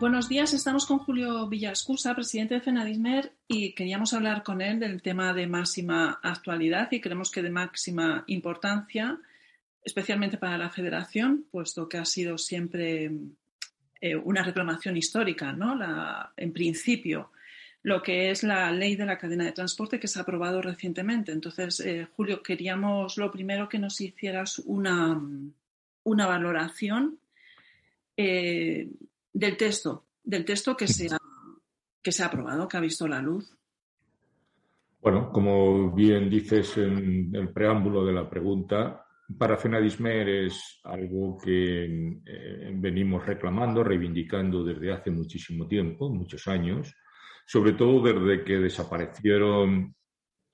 Buenos días, estamos con Julio Villascusa, presidente de FENADISMER, y queríamos hablar con él del tema de máxima actualidad y creemos que de máxima importancia, especialmente para la federación, puesto que ha sido siempre eh, una reclamación histórica, ¿no? En principio, lo que es la ley de la cadena de transporte que se ha aprobado recientemente. Entonces, eh, Julio, queríamos lo primero que nos hicieras una, una valoración eh, del texto, del texto que se ha, que se ha aprobado, que ha visto la luz. Bueno, como bien dices en el preámbulo de la pregunta, para FENADISMER es algo que eh, venimos reclamando, reivindicando desde hace muchísimo tiempo, muchos años, sobre todo desde que desaparecieron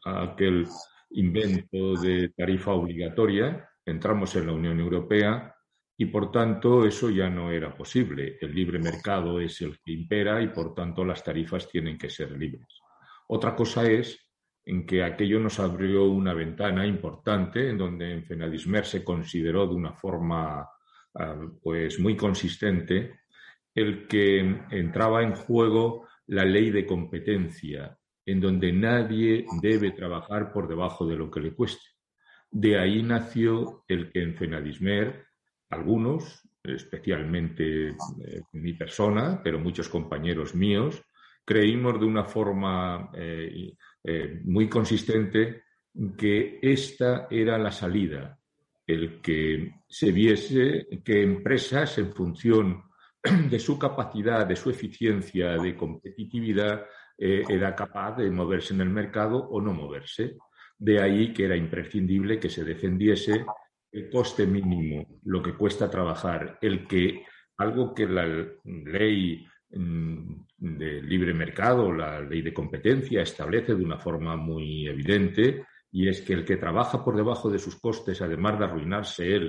aquel invento de tarifa obligatoria, entramos en la Unión Europea y por tanto eso ya no era posible. El libre mercado es el que impera y por tanto las tarifas tienen que ser libres. Otra cosa es en que aquello nos abrió una ventana importante en donde en Fenadismer se consideró de una forma ah, pues muy consistente el que entraba en juego la ley de competencia en donde nadie debe trabajar por debajo de lo que le cueste. De ahí nació el que en Fenadismer algunos, especialmente eh, mi persona, pero muchos compañeros míos, creímos de una forma eh, eh, muy consistente que esta era la salida, el que se viese que empresas en función de su capacidad, de su eficiencia, de competitividad, era capaz de moverse en el mercado o no moverse. De ahí que era imprescindible que se defendiese el coste mínimo, lo que cuesta trabajar, el que algo que la ley mm, de libre mercado, la ley de competencia establece de una forma muy evidente, y es que el que trabaja por debajo de sus costes, además de arruinarse él,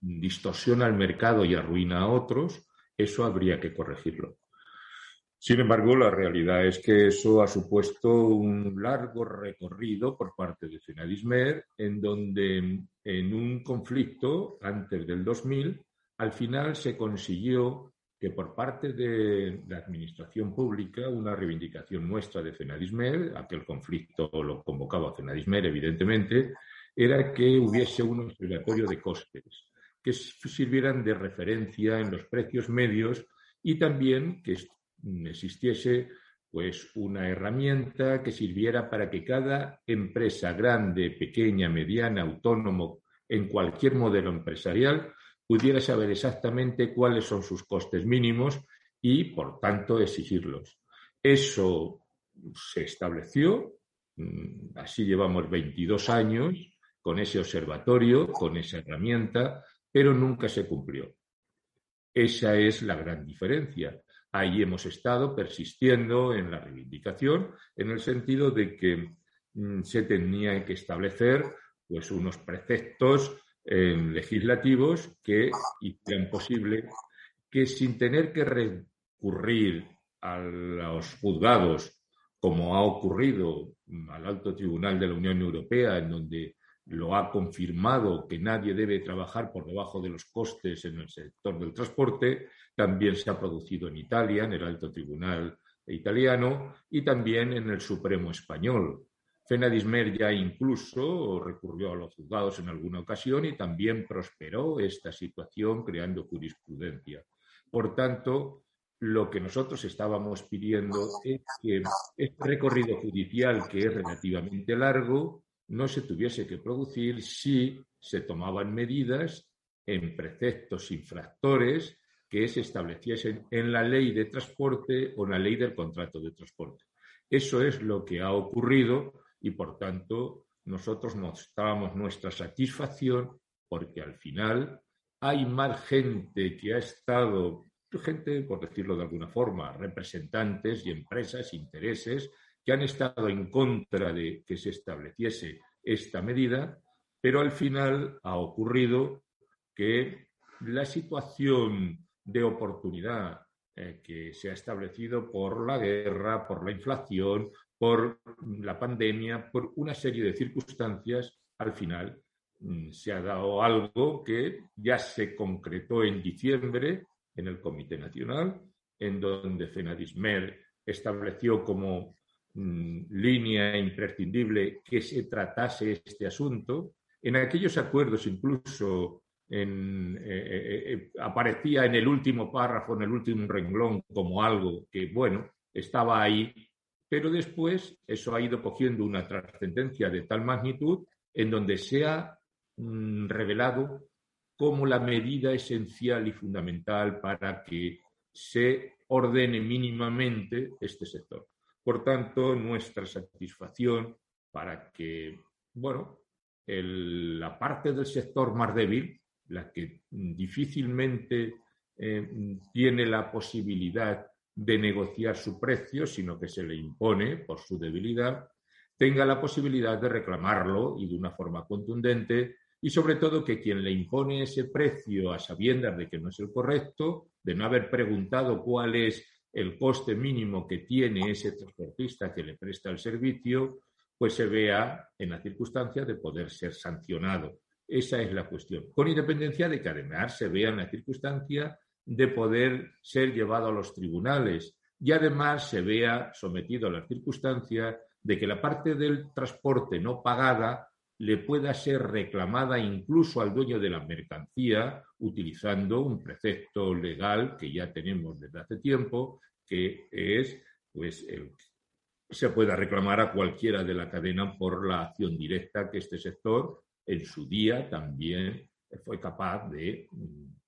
distorsiona el mercado y arruina a otros, eso habría que corregirlo. Sin embargo, la realidad es que eso ha supuesto un largo recorrido por parte de Fenadismer, en donde en un conflicto antes del 2000, al final se consiguió que por parte de la Administración Pública, una reivindicación nuestra de Fenadismer, aquel conflicto lo convocaba Fenadismer, evidentemente, era que hubiese un observatorio de costes que sirvieran de referencia en los precios medios y también que existiese pues una herramienta que sirviera para que cada empresa grande, pequeña, mediana, autónomo, en cualquier modelo empresarial, pudiera saber exactamente cuáles son sus costes mínimos y, por tanto, exigirlos. Eso se estableció, mm, así llevamos 22 años con ese observatorio, con esa herramienta, pero nunca se cumplió. Esa es la gran diferencia. Ahí hemos estado persistiendo en la reivindicación en el sentido de que mm, se tenía que establecer pues, unos preceptos eh, legislativos que hicieran posible que sin tener que recurrir a los juzgados, como ha ocurrido al alto tribunal de la Unión Europea, en donde lo ha confirmado que nadie debe trabajar por debajo de los costes en el sector del transporte, también se ha producido en Italia, en el alto tribunal italiano y también en el Supremo español. Fenadismer ya incluso recurrió a los juzgados en alguna ocasión y también prosperó esta situación creando jurisprudencia. Por tanto, lo que nosotros estábamos pidiendo es que este recorrido judicial, que es relativamente largo, no se tuviese que producir si se tomaban medidas en preceptos infractores que se estableciesen en la ley de transporte o en la ley del contrato de transporte. Eso es lo que ha ocurrido y, por tanto, nosotros mostramos nuestra satisfacción porque al final hay más gente que ha estado gente, por decirlo de alguna forma, representantes y empresas, intereses, que han estado en contra de que se estableciese esta medida, pero al final ha ocurrido que la situación de oportunidad eh, que se ha establecido por la guerra, por la inflación, por la pandemia, por una serie de circunstancias, al final mm, se ha dado algo que ya se concretó en diciembre en el Comité Nacional, en donde Fenadismer estableció como mm, línea imprescindible que se tratase este asunto. En aquellos acuerdos incluso eh, eh, eh, aparecía en el último párrafo, en el último renglón, como algo que, bueno, estaba ahí, pero después eso ha ido cogiendo una trascendencia de tal magnitud en donde se ha mm, revelado como la medida esencial y fundamental para que se ordene mínimamente este sector. Por tanto, nuestra satisfacción para que, bueno, la parte del sector más débil, la que difícilmente eh, tiene la posibilidad de negociar su precio, sino que se le impone por su debilidad, tenga la posibilidad de reclamarlo y de una forma contundente y sobre todo que quien le impone ese precio a sabiendas de que no es el correcto, de no haber preguntado cuál es el coste mínimo que tiene ese transportista que le presta el servicio, pues se vea en la circunstancia de poder ser sancionado. Esa es la cuestión. Con independencia de que además se vea en la circunstancia de poder ser llevado a los tribunales y además se vea sometido a la circunstancia de que la parte del transporte no pagada le pueda ser reclamada incluso al dueño de la mercancía utilizando un precepto legal que ya tenemos desde hace tiempo, que es pues se pueda reclamar a cualquiera de la cadena por la acción directa que este sector en su día también fue capaz de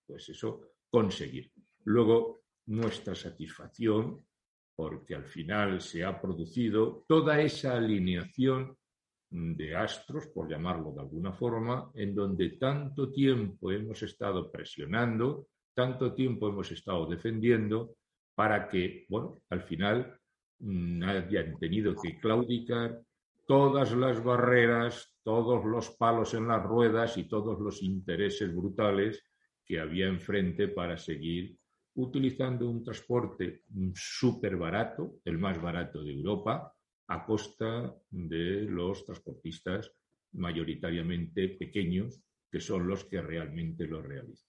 pues eso conseguir. Luego nuestra satisfacción porque al final se ha producido toda esa alineación de astros, por llamarlo de alguna forma, en donde tanto tiempo hemos estado presionando, tanto tiempo hemos estado defendiendo para que, bueno, al final mm, hayan tenido que claudicar todas las barreras, todos los palos en las ruedas y todos los intereses brutales que había enfrente para seguir utilizando un transporte súper barato, el más barato de Europa, a costa de los transportistas mayoritariamente pequeños, que son los que realmente lo realizan.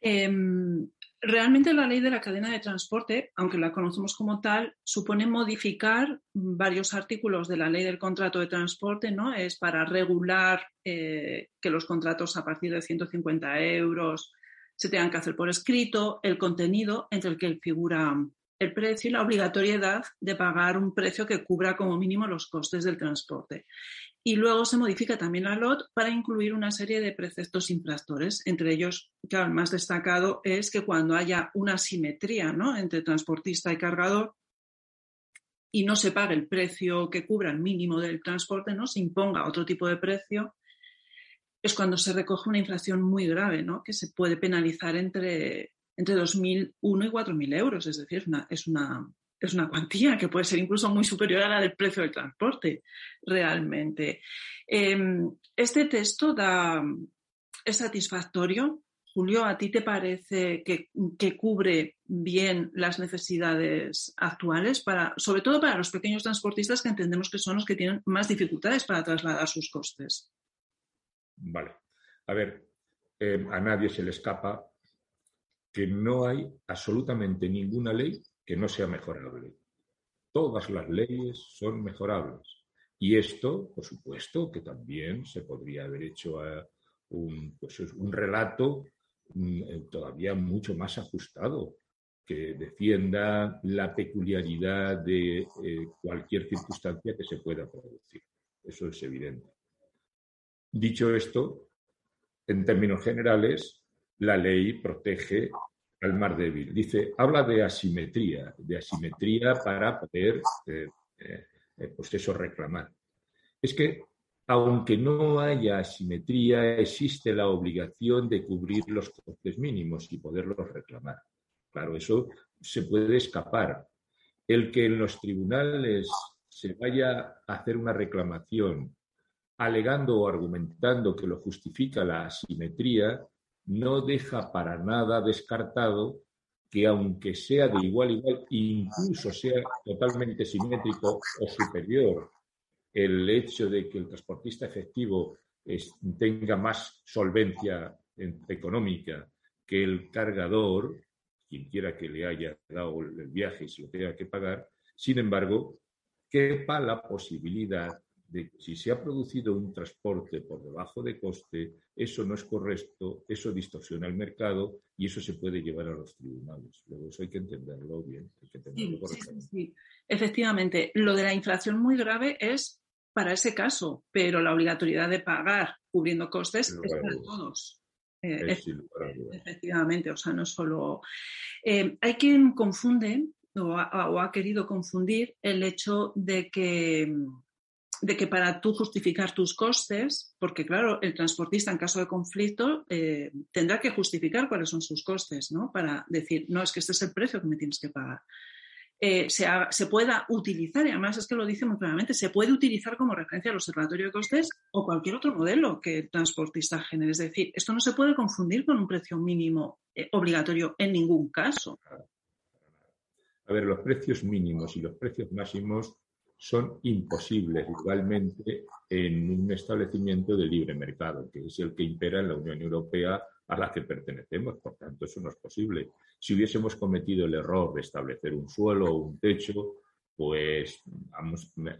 Em, realmente la ley de la cadena de transporte, aunque la conocemos como tal, supone modificar varios artículos de la ley del contrato de transporte, ¿no? Es para regular eh, que los contratos a partir de 150 euros se tengan que hacer por escrito, el contenido entre el que figura el precio y la obligatoriedad de pagar un precio que cubra como mínimo los costes del transporte. Y luego se modifica también la LOT para incluir una serie de preceptos infractores. Entre ellos, claro, el más destacado es que cuando haya una simetría ¿no? entre transportista y cargador y no se pague el precio que cubra el mínimo del transporte, no se imponga otro tipo de precio, es cuando se recoge una infracción muy grave, ¿no? que se puede penalizar entre entre 2.001 y 4.000 euros, es decir, es una, es una cuantía que puede ser incluso muy superior a la del precio del transporte, realmente. Em, este texto da, es satisfactorio. Julio, ¿a ti te parece que, que, cubre bien las necesidades actuales, para, sobre todo para los pequeños transportistas que entendemos que son los que tienen más dificultades para trasladar sus costes? Vale. A ver, eh, a nadie se le escapa que no hay absolutamente ninguna ley que no sea mejorable. Todas las leyes son mejorables. Y esto, por supuesto, que también se podría haber hecho a un, pues un relato mm, eh, todavía mucho más ajustado. que defienda la peculiaridad de eh, cualquier circunstancia que se pueda producir. Eso es evidente. Dicho esto, en términos generales, la ley protege al más débil. Dice, habla de asimetría, de asimetría para poder, eh, eh, pues eso, reclamar. Es que, aunque no haya asimetría, existe la obligación de cubrir los costes mínimos y poderlos reclamar. Claro, eso se puede escapar. El que en los tribunales se vaya a hacer una reclamación alegando o argumentando que lo justifica la asimetría, no deja para nada descartado que aunque sea de igual igual, incluso sea totalmente simétrico o superior el hecho de que el transportista efectivo tenga más solvencia económica que el cargador, quien quiera que le haya dado el viaje y se lo tenga que pagar, sin embargo, quepa la posibilidad de si se ha producido un transporte por debajo de coste, eso no es correcto, eso distorsiona el mercado y eso se puede llevar a los tribunales. Luego eso hay que entenderlo bien, hay que entenderlo sí, sí, sí, Efectivamente, lo de la inflación muy grave es para ese caso, pero la obligatoriedad de pagar cubriendo costes es para todos. Eh, efectivamente, o sea, no solo. Eh, hay quien confunde o ha, querido confundir el hecho de que de que para tú justificar tus costes, porque claro, el transportista en caso de conflicto eh, tendrá que justificar cuáles son sus costes, ¿no? Para decir, no, es que este es el precio que me tienes que pagar. Eh, se, pueda utilizar, y además es que lo dice muy claramente, se puede utilizar como referencia al observatorio de costes o cualquier otro modelo que el transportista genere. Es decir, esto no se puede confundir con un precio mínimo eh, obligatorio en ningún caso. A ver, los precios mínimos y los precios máximos son imposibles igualmente en un establecimiento de libre mercado, que es el que impera en la Unión Europea a la que pertenecemos. Por tanto, eso no es posible. Si hubiésemos cometido el error de establecer un suelo o un techo, pues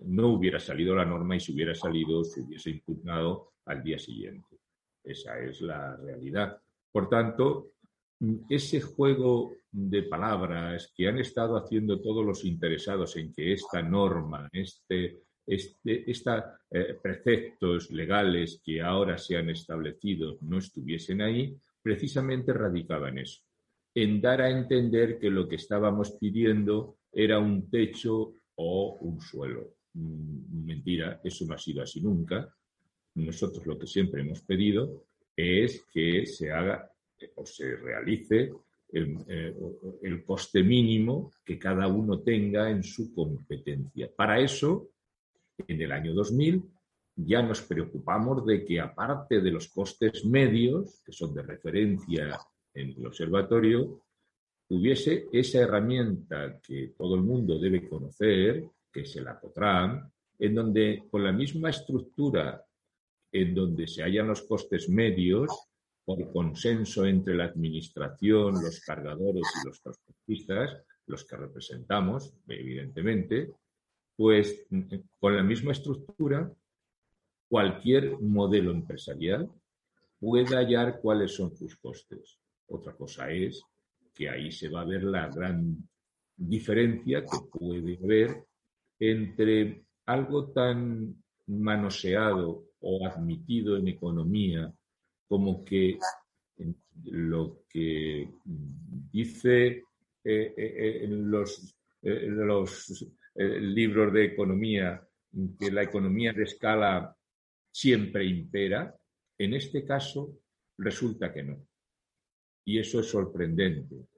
no hubiera salido la norma y si hubiera salido, se hubiese impugnado al día siguiente. Esa es la realidad. Por tanto, ese juego de palabras que han estado haciendo todos los interesados en que esta norma, este, este estos eh, preceptos legales que ahora se han establecido no estuviesen ahí, precisamente radicaba en eso, en dar a entender que lo que estábamos pidiendo era un techo o un suelo. Mm, mentira, eso no ha sido así nunca. Nosotros lo que siempre hemos pedido es que se haga o se realice eh, el, coste mínimo que cada uno tenga en su competencia. Para eso, en el año 2000, ya nos preocupamos de que aparte de los costes medios, que son de referencia en el observatorio, hubiese esa herramienta que todo el mundo debe conocer, que es el ACOTRAN, en donde con la misma estructura en donde se hallan los costes medios, por consenso entre la administración, los cargadores y los transportistas, los que representamos, evidentemente, pues con la misma estructura, cualquier modelo empresarial puede hallar cuáles son sus costes. Otra cosa es que ahí se va a ver la gran diferencia que puede haber entre algo tan manoseado o admitido en economía como que lo que dice eh, eh, en los, los libros de economía, que la economía de escala siempre impera, en este caso resulta que no. Y eso es sorprendente.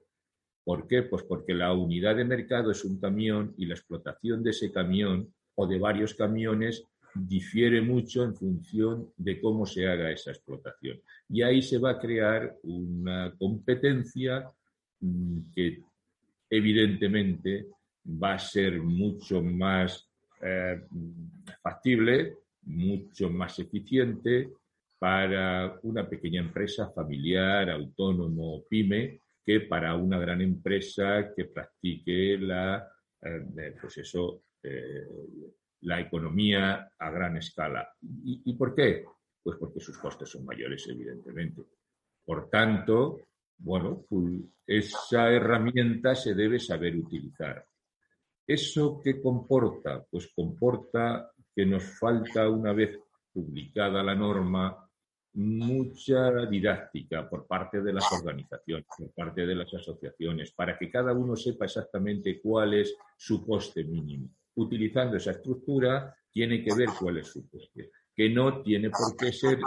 ¿Por qué? Pues porque la unidad de mercado es un camión y la explotación de ese camión o de varios camiones difiere mucho en función de cómo se haga esa explotación. Y ahí se va a crear una competencia mm, que evidentemente va a ser mucho más eh, factible, mucho más eficiente para una pequeña empresa familiar, autónomo, pyme, que para una gran empresa que practique la, eh, pues eso, eh, la economía a gran escala. ¿Y, por qué? Pues porque sus costes son mayores, evidentemente. Por tanto, bueno, pues, esa herramienta se debe saber utilizar. ¿Eso qué comporta? Pues comporta que nos falta, una vez publicada la norma, mucha didáctica por parte de las organizaciones, por parte de las asociaciones, para que cada uno sepa exactamente cuál es su coste mínimo. Utilizando esa estructura, tiene que ver cuál es su coste, que no tiene por qué ser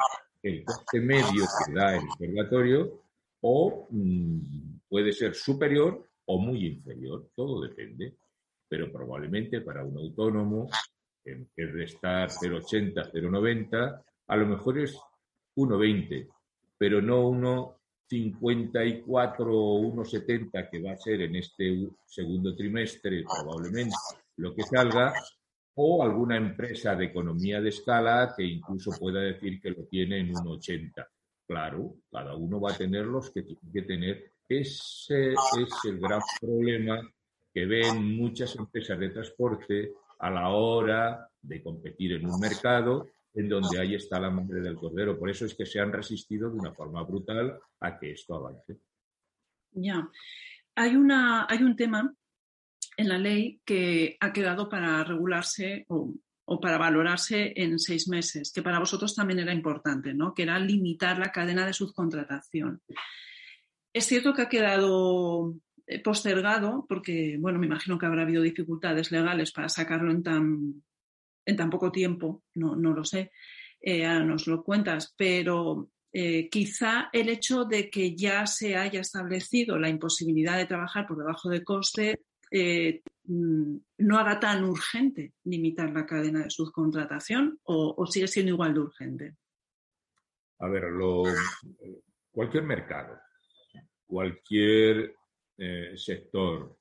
el coste medio que da el observatorio o mm, puede ser superior o muy inferior, todo depende. Pero probablemente para un autónomo, en vez de estar 0,80, 0,90, a lo mejor es 1,20, pero no 1,54 o 1,70 que va a ser en este segundo trimestre probablemente lo que salga, o alguna empresa de economía de escala que incluso pueda decir que lo tiene en 1,80. Claro, cada uno va a tener los que tiene que tener. Ese es el gran problema que ven muchas empresas de transporte a la hora de competir en un mercado en donde ahí está la madre del cordero. Por eso es que se han resistido de una forma brutal a que esto avance. Ya. Hay, una, hay un tema en la ley que ha quedado para regularse o, para valorarse en seis meses, que para vosotros también era importante, ¿no? que era limitar la cadena de subcontratación. Es cierto que ha quedado eh, postergado porque, bueno, me imagino que habrá habido dificultades legales para sacarlo en tan en tan poco tiempo, no, no lo sé, eh, ahora nos lo cuentas, pero eh, quizá el hecho de que ya se haya establecido la imposibilidad de trabajar por debajo de coste eh, mm, no haga tan urgente limitar la cadena de subcontratación o, sigue siendo igual de urgente. A ver, cualquier mercado, cualquier sector,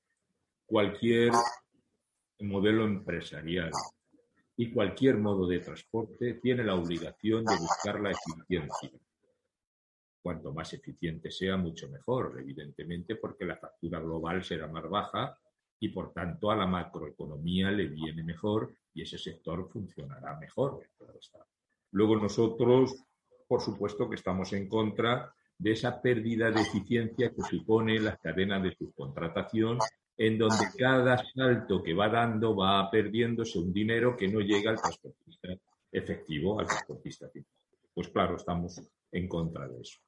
cualquier modelo empresarial y cualquier modo de transporte tiene la obligación de buscar la eficiencia. Cuanto más eficiente sea, mucho mejor, evidentemente, porque la factura global será más baja y, por tanto, a la macroeconomía le viene mejor y ese sector funcionará mejor. Luego nosotros, por supuesto, que estamos en contra de esa pérdida de eficiencia que supone la cadena de subcontratación en donde cada salto que va dando va perdiéndose un dinero que no llega al transportista efectivo, al transportista final. Pues claro, estamos en contra de eso.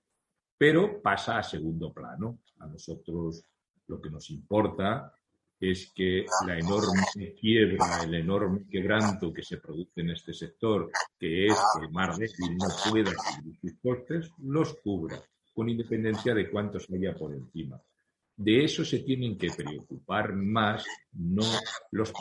Pero pasa a segundo plano. A nosotros lo que nos importa es que la enorme quiebra, el enorme quebranto que se produce en este sector, que es que el mar débil no pueda cubrir sus costes, los cubra, con independencia de cuántos haya por encima. De eso se tienen que preocupar más no los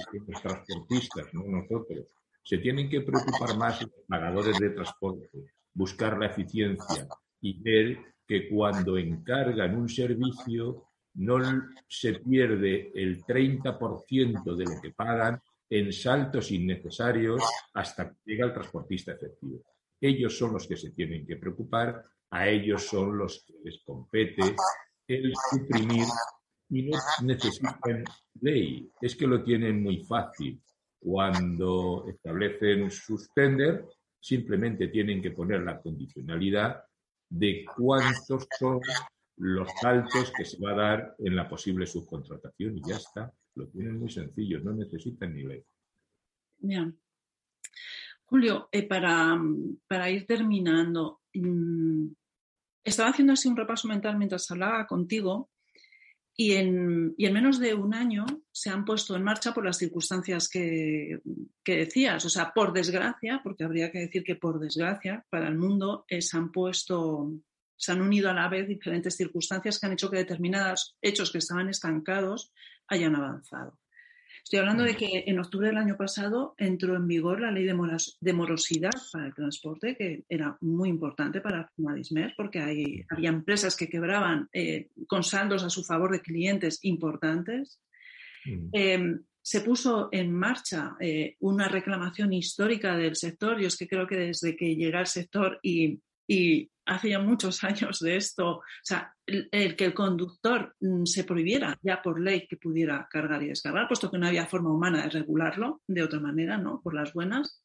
transportistas, no nosotros. Se tienen que preocupar más los pagadores de transporte, buscar la eficiencia y ver que cuando encargan un servicio no se pierde el 30% de lo que pagan en saltos innecesarios hasta que llega el transportista efectivo. Ellos son los que se tienen que preocupar, a ellos son los que les compete el suprimir y no necesitan ley. Es que lo tienen muy fácil. Cuando establecen sus tender, simplemente tienen que poner la condicionalidad de cuántos son los saltos que se va a dar en la posible subcontratación y ya está. Lo tienen muy sencillo, no necesitan ni ley. Julio, eh, para, para, ir terminando, mm, estaba haciendo así un repaso mental mientras hablaba contigo y en, menos de un año se han puesto en marcha por las circunstancias que, decías. O sea, por desgracia, porque habría que decir que por desgracia para el mundo eh, se han puesto, se han unido a la vez diferentes circunstancias que han hecho que determinados hechos que estaban estancados hayan avanzado. Estoy hablando de que en octubre del año pasado entró en vigor la ley de, morosidad para el transporte, que era muy importante para Madismer, porque hay, había empresas que quebraban eh, con saldos a su favor de clientes importantes. Mm. Em, se puso en marcha eh, una reclamación histórica del sector. Yo es que creo que desde que llega al sector y y hace ya muchos años de esto, o sea, el, que el conductor mm, se prohibiera ya por ley que pudiera cargar y descargar, puesto que no había forma humana de regularlo de otra manera, ¿no? Por las buenas.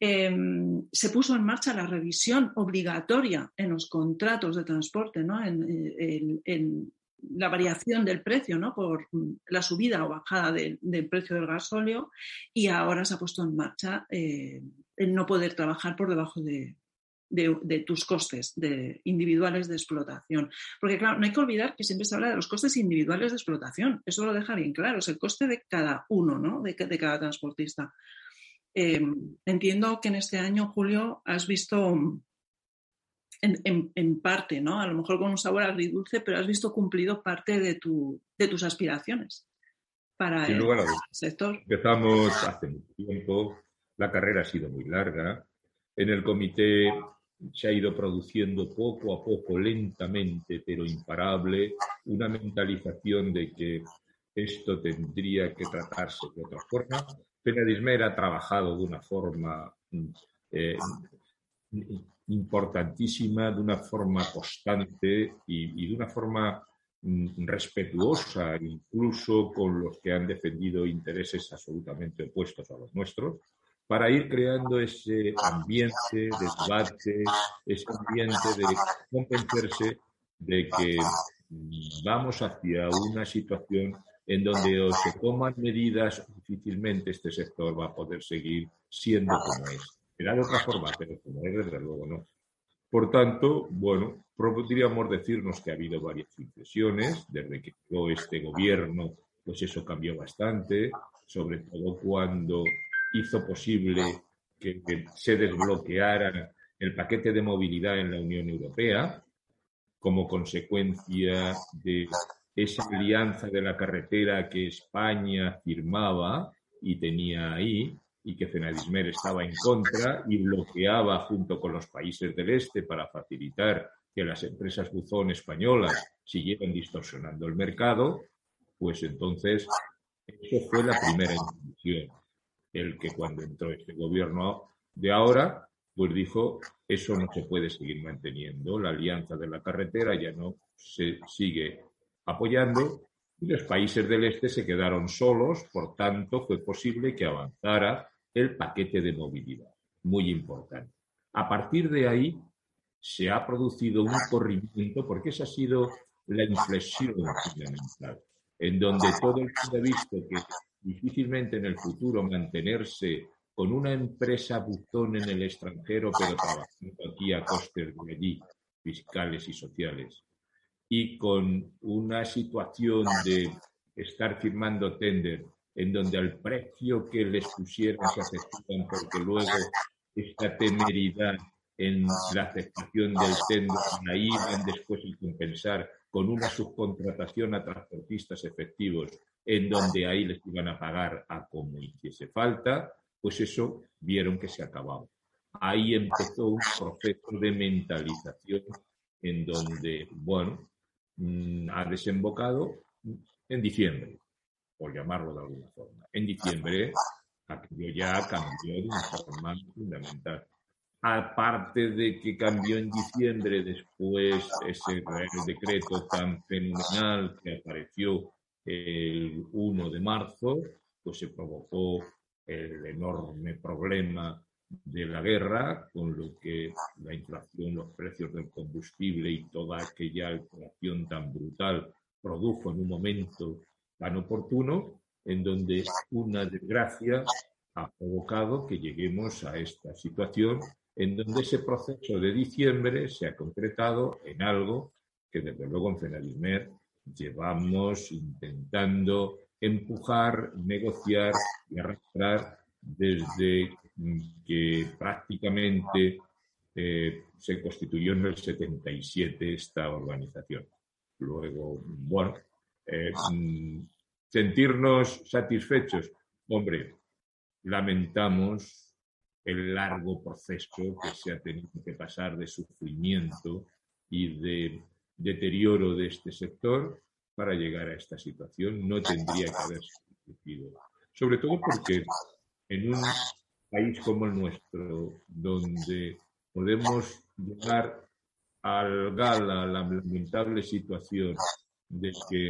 Em, se puso en marcha la revisión obligatoria en los contratos de transporte, ¿no? en, la variación del precio ¿no? por la subida o bajada del precio del gasóleo y ahora se ha puesto en marcha eh, el no poder trabajar por debajo de, de, tus costes de, individuales de explotación. Porque, claro, no hay que olvidar que siempre se habla de los costes individuales de explotación. Eso lo deja bien claro, es el coste de cada uno, ¿no? de, de cada transportista. Em, entiendo que en este año, Julio, has visto en, parte, ¿no? A lo mejor con un sabor agridulce, pero has visto cumplido parte de, tu, de tus aspiraciones para el sector. Empezamos hace mucho tiempo, la carrera ha sido muy larga. En el comité se ha ido produciendo poco a poco, lentamente, pero imparable, una mentalización de que esto tendría que tratarse de otra forma. Penedismer ha trabajado de una forma eh, importantísima, de una forma constante y, de una forma mm, respetuosa incluso con los que han defendido intereses absolutamente opuestos a los nuestros, para ir creando ese ambiente de debate, ese ambiente de convencerse de que vamos hacia una situación en donde o se toman medidas, difícilmente este sector va a poder seguir siendo como es. Será de otra forma, pero como es, desde luego no. Por tanto, bueno, podríamos decirnos que ha habido varias inflexiones desde que llegó este gobierno, pues eso cambió bastante, sobre todo cuando hizo posible que, que se desbloqueara el paquete de movilidad en la Unión Europea como consecuencia de esa alianza de la carretera que España firmaba y tenía ahí, y que Fenadismer estaba en contra y bloqueaba junto con los países del este para facilitar que las empresas buzón españolas siguieran distorsionando el mercado, pues entonces eso fue la primera intención. El que cuando entró este gobierno de ahora, pues dijo, eso no se puede seguir manteniendo, la alianza de la carretera ya no se sigue apoyando y los países del este se quedaron solos, por tanto fue posible que avanzara el paquete de movilidad, muy importante. A partir de ahí se ha producido un corrimiento, porque esa ha sido la inflexión fundamental, en donde todo el mundo ha visto que difícilmente en el futuro mantenerse con una empresa buzón en el extranjero, pero trabajando aquí a costes de allí, fiscales y sociales, y con una situación de estar firmando tender en donde al precio que les pusieron se aceptan porque luego esta temeridad en la aceptación del tender la iban después a compensar con una subcontratación a transportistas efectivos en donde ahí les iban a pagar a como hiciese falta, pues eso vieron que se acababa. Ahí empezó un proceso de mentalización en donde, bueno, Mm, ha desembocado en diciembre, por llamarlo de alguna forma. En diciembre aquello ya cambió de una forma fundamental. Aparte de que cambió en diciembre después ese decreto tan fenomenal que apareció el 1 de marzo, pues se provocó el enorme problema de la guerra, con lo que la inflación, los precios del combustible y toda aquella inflación tan brutal produjo en un momento tan oportuno, en donde una desgracia ha provocado que lleguemos a esta situación, en donde ese proceso de diciembre se ha concretado en algo que desde luego en Fenadismer llevamos intentando empujar, negociar y arrastrar desde que prácticamente eh, se constituyó en el 77 esta organización. Luego, bueno, eh, sentirnos satisfechos. Hombre, lamentamos el largo proceso que se ha tenido que pasar de sufrimiento y de deterioro de este sector para llegar a esta situación. No tendría que haberse sucedido. Sobre todo porque en un país como el nuestro, donde podemos llegar al gala la lamentable situación de que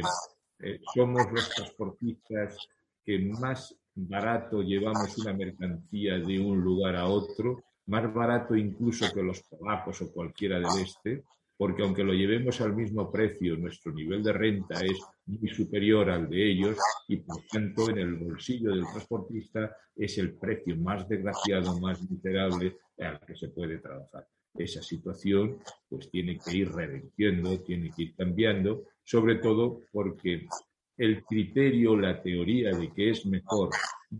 eh, somos los transportistas que más barato llevamos una mercancía de un lugar a otro, más barato incluso que los polacos o cualquiera del este, porque aunque lo llevemos al mismo precio, nuestro nivel de renta es muy superior al de ellos y por tanto en el bolsillo del transportista es el precio más desgraciado, más miserable al que se puede trabajar. Esa situación pues tiene que ir revertiendo, tiene que ir cambiando, sobre todo porque el criterio, la teoría de que es mejor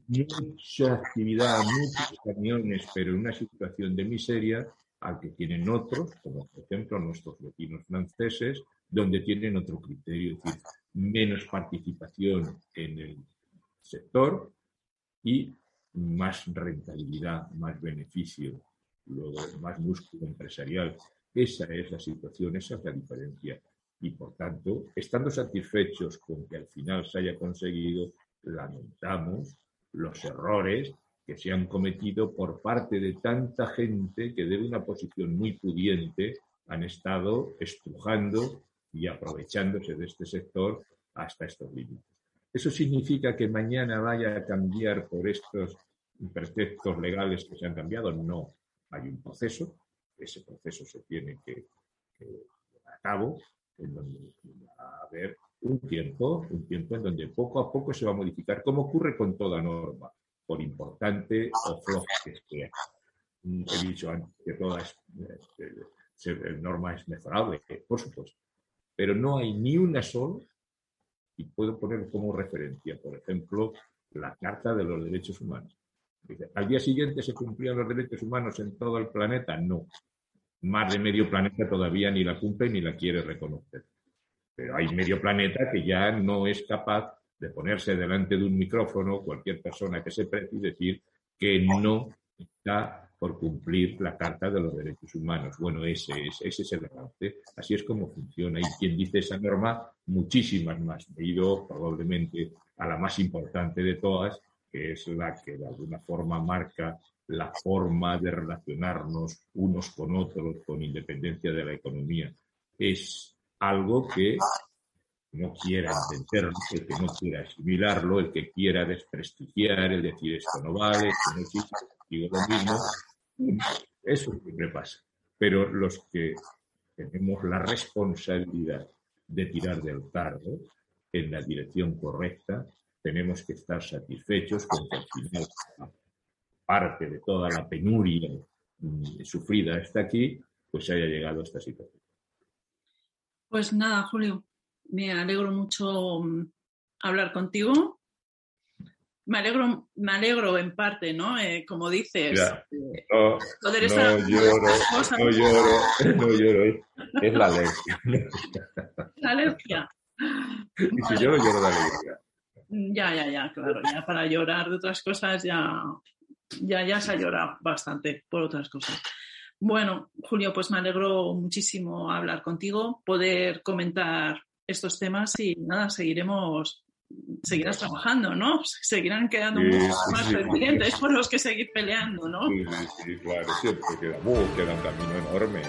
mucha actividad, muchos camiones, pero en una situación de miseria, al que tienen otros, como por ejemplo nuestros vecinos franceses, donde tienen otro criterio, es decir, menos participación en el sector y más rentabilidad, más beneficio, luego más músculo empresarial. Esa es la situación, esa es la diferencia. Y por tanto, estando satisfechos con que al final se haya conseguido, lamentamos los errores que se han cometido por parte de tanta gente que de una posición muy pudiente han estado estrujando y aprovechándose de este sector hasta estos límites. ¿Eso significa que mañana vaya a cambiar por estos preceptos legales que se han cambiado? No. Hay un proceso, ese proceso se tiene que, llevar a cabo, en donde va a haber un tiempo, un tiempo en donde poco a poco se va a modificar, como ocurre con toda norma, por importante o floja que sea. Mm, he dicho antes que toda eh, norma es mejorable, por supuesto, pero no hay ni una sola, y puedo poner como referencia, por ejemplo, la Carta de los Derechos Humanos. ¿Al día siguiente se cumplían los derechos humanos en todo el planeta? No. Más de medio planeta todavía ni la cumple ni la quiere reconocer. Pero hay medio planeta que ya no es capaz de ponerse delante de un micrófono cualquier persona que se precie y decir que no está por cumplir la Carta de los Derechos Humanos. Bueno, ese es, ese es el debate. Así es como funciona. Y quien dice esa norma, muchísimas más. He ido probablemente a la más importante de todas, que es la que de alguna forma marca la forma de relacionarnos unos con otros con independencia de la economía. Es algo que no quiera entenderlo, el que no quiera asimilarlo, el que quiera desprestigiar, el decir esto no vale, esto no existe, digo lo mismo, eso siempre pasa. Pero los que tenemos la responsabilidad de tirar del carro en la dirección correcta, tenemos que estar satisfechos con que al final, parte de toda la penuria mm, sufrida hasta aquí, pues haya llegado a esta situación. Pues nada, Julio, me alegro mucho mm, hablar contigo. Me alegro, me alegro en parte, ¿no? Eh, como dices, eh, no, no, lloro, no lloro, no lloro, es la alergia. La alergia. Y si lloro, lloro de alegría. Ya, ya, ya, claro, ya para llorar de otras cosas ya, ya, ya se ha llorado bastante por otras cosas. Bueno, Julio, pues me alegro muchísimo hablar contigo, poder comentar estos temas y nada, seguiremos, seguirás trabajando, ¿no? Seguirán quedando más pendientes por los que seguir peleando, ¿no? Sí, sí, claro, siempre queda, uh, queda un camino enorme.